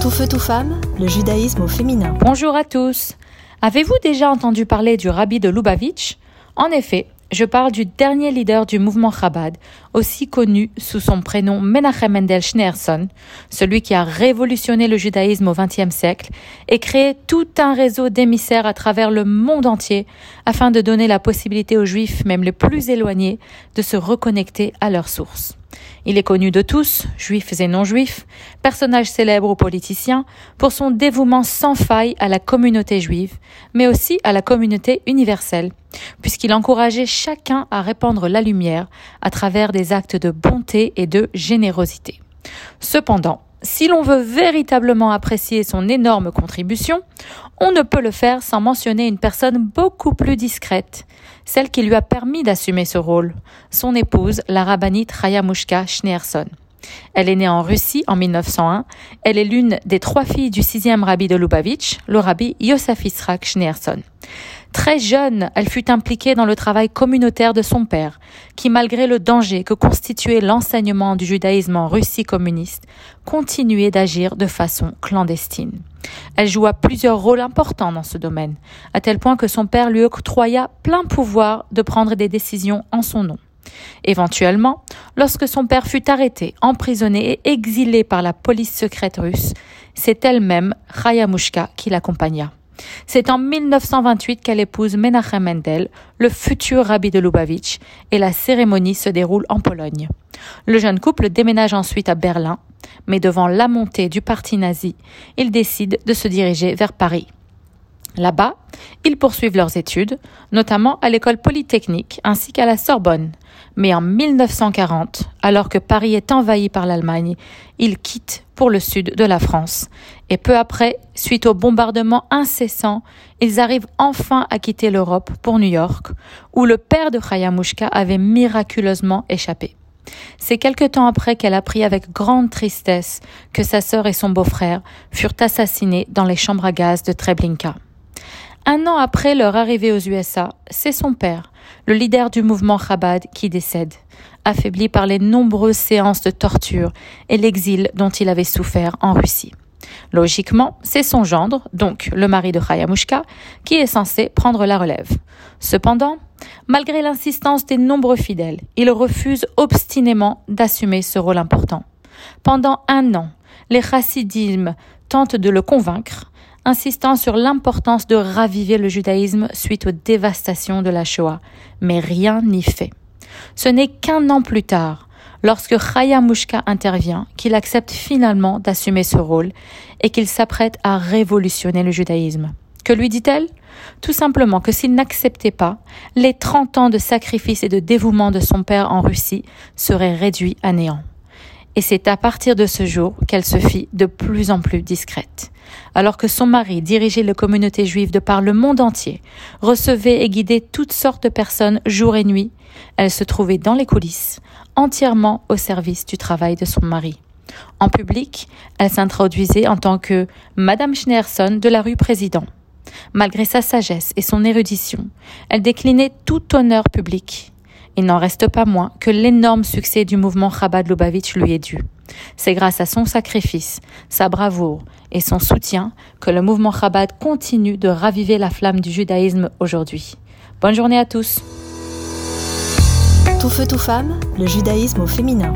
Tout feu, tout femme, le judaïsme au féminin. Bonjour à tous. Avez-vous déjà entendu parler du rabbi de Lubavitch? En effet, je parle du dernier leader du mouvement Chabad, aussi connu sous son prénom Menachem Mendel Schneerson, celui qui a révolutionné le judaïsme au XXe siècle et créé tout un réseau d'émissaires à travers le monde entier afin de donner la possibilité aux juifs, même les plus éloignés, de se reconnecter à leur source. Il est connu de tous, juifs et non-juifs, personnage célèbre ou politicien, pour son dévouement sans faille à la communauté juive, mais aussi à la communauté universelle, puisqu'il encourageait chacun à répandre la lumière à travers des actes de bonté et de générosité. Cependant, si l'on veut véritablement apprécier son énorme contribution, on ne peut le faire sans mentionner une personne beaucoup plus discrète, celle qui lui a permis d'assumer ce rôle, son épouse, la rabbinite Rayamushka Schneerson. Elle est née en Russie en 1901. Elle est l'une des trois filles du sixième rabbi de Lubavitch, le rabbi Yosef Israq Schneerson. Très jeune, elle fut impliquée dans le travail communautaire de son père, qui, malgré le danger que constituait l'enseignement du judaïsme en Russie communiste, continuait d'agir de façon clandestine. Elle joua plusieurs rôles importants dans ce domaine, à tel point que son père lui octroya plein pouvoir de prendre des décisions en son nom. Éventuellement, lorsque son père fut arrêté, emprisonné et exilé par la police secrète russe, c'est elle-même, Rayamushka, qui l'accompagna. C'est en 1928 qu'elle épouse Menachem Mendel, le futur rabbi de Lubavitch, et la cérémonie se déroule en Pologne. Le jeune couple déménage ensuite à Berlin, mais devant la montée du parti nazi, ils décident de se diriger vers Paris. Là-bas, ils poursuivent leurs études, notamment à l'école polytechnique ainsi qu'à la Sorbonne. Mais en 1940, alors que Paris est envahi par l'Allemagne, ils quittent pour le sud de la France. Et peu après, suite aux bombardements incessants, ils arrivent enfin à quitter l'Europe pour New York, où le père de Khayamushka avait miraculeusement échappé. C'est quelque temps après qu'elle apprit avec grande tristesse que sa sœur et son beau-frère furent assassinés dans les chambres à gaz de Treblinka. Un an après leur arrivée aux USA, c'est son père, le leader du mouvement Chabad, qui décède, affaibli par les nombreuses séances de torture et l'exil dont il avait souffert en Russie. Logiquement, c'est son gendre, donc le mari de Khayamushka, qui est censé prendre la relève. Cependant, malgré l'insistance des nombreux fidèles, il refuse obstinément d'assumer ce rôle important. Pendant un an, les chassidim tentent de le convaincre, insistant sur l'importance de raviver le judaïsme suite aux dévastations de la Shoah, mais rien n'y fait. Ce n'est qu'un an plus tard, lorsque Chaya Mushka intervient, qu'il accepte finalement d'assumer ce rôle et qu'il s'apprête à révolutionner le judaïsme. Que lui dit-elle? Tout simplement que s'il n'acceptait pas, les 30 ans de sacrifice et de dévouement de son père en Russie seraient réduits à néant et c'est à partir de ce jour qu'elle se fit de plus en plus discrète. Alors que son mari dirigeait la communauté juive de par le monde entier, recevait et guidait toutes sortes de personnes jour et nuit, elle se trouvait dans les coulisses, entièrement au service du travail de son mari. En public, elle s'introduisait en tant que Madame Schneerson de la rue Président. Malgré sa sagesse et son érudition, elle déclinait tout honneur public il n'en reste pas moins que l'énorme succès du mouvement Chabad Lubavitch lui est dû. C'est grâce à son sacrifice, sa bravoure et son soutien que le mouvement Chabad continue de raviver la flamme du judaïsme aujourd'hui. Bonne journée à tous. Tout feu, tout femme, le judaïsme au féminin.